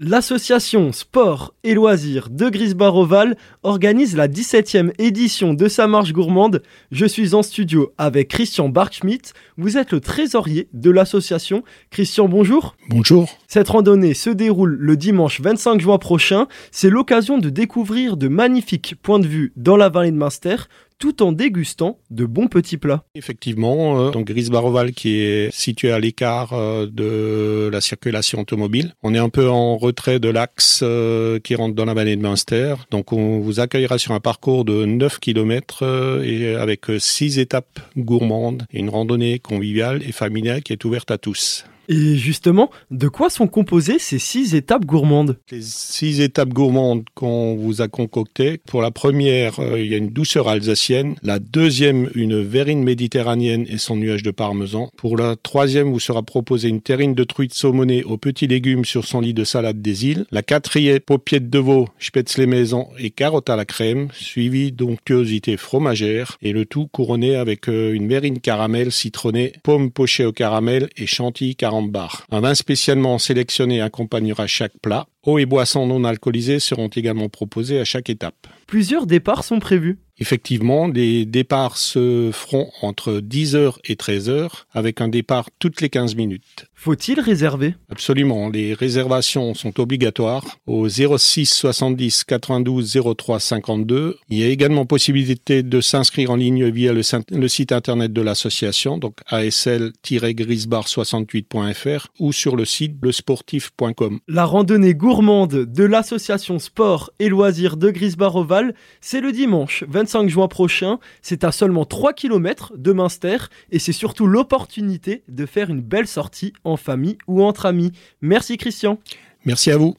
L'association Sport et Loisirs de Grisbar-Oval organise la 17e édition de sa marche gourmande. Je suis en studio avec Christian Barkschmidt. Vous êtes le trésorier de l'association. Christian, bonjour. Bonjour. Cette randonnée se déroule le dimanche 25 juin prochain. C'est l'occasion de découvrir de magnifiques points de vue dans la vallée de Munster tout en dégustant de bons petits plats. Effectivement, euh, donc Grisbaroval qui est situé à l'écart euh, de la circulation automobile. On est un peu en retrait de l'axe euh, qui rentre dans la vallée de Münster. Donc on vous accueillera sur un parcours de 9 km et avec 6 étapes gourmandes et une randonnée conviviale et familiale qui est ouverte à tous. Et justement, de quoi sont composées ces six étapes gourmandes Les six étapes gourmandes qu'on vous a concoctées. Pour la première, euh, il y a une douceur alsacienne. La deuxième, une verrine méditerranéenne et son nuage de parmesan. Pour la troisième, vous sera proposé une terrine de truite saumonée aux petits légumes sur son lit de salade des îles. La quatrième, paupiette de veau, spätzle maison et carottes à la crème, suivie d'onctuosité fromagère. Et le tout couronné avec euh, une verrine caramel citronnée, pomme pochée au caramel et chantilly caramel un vin spécialement sélectionné accompagnera chaque plat. Eau et boissons non alcoolisées seront également proposées à chaque étape. Plusieurs départs sont prévus. Effectivement, les départs se feront entre 10h et 13h avec un départ toutes les 15 minutes. Faut-il réserver? Absolument, les réservations sont obligatoires au 06 70 92 03 52. Il y a également possibilité de s'inscrire en ligne via le, site internet de l'association, donc asl-grisbar68.fr ou sur le site lesportif.com. La randonnée gourmande de l'association Sport et Loisirs de Grisbar Oval, c'est le dimanche 25 juin prochain. C'est à seulement 3 km de Münster et c'est surtout l'opportunité de faire une belle sortie en famille ou entre amis. Merci Christian. Merci à vous.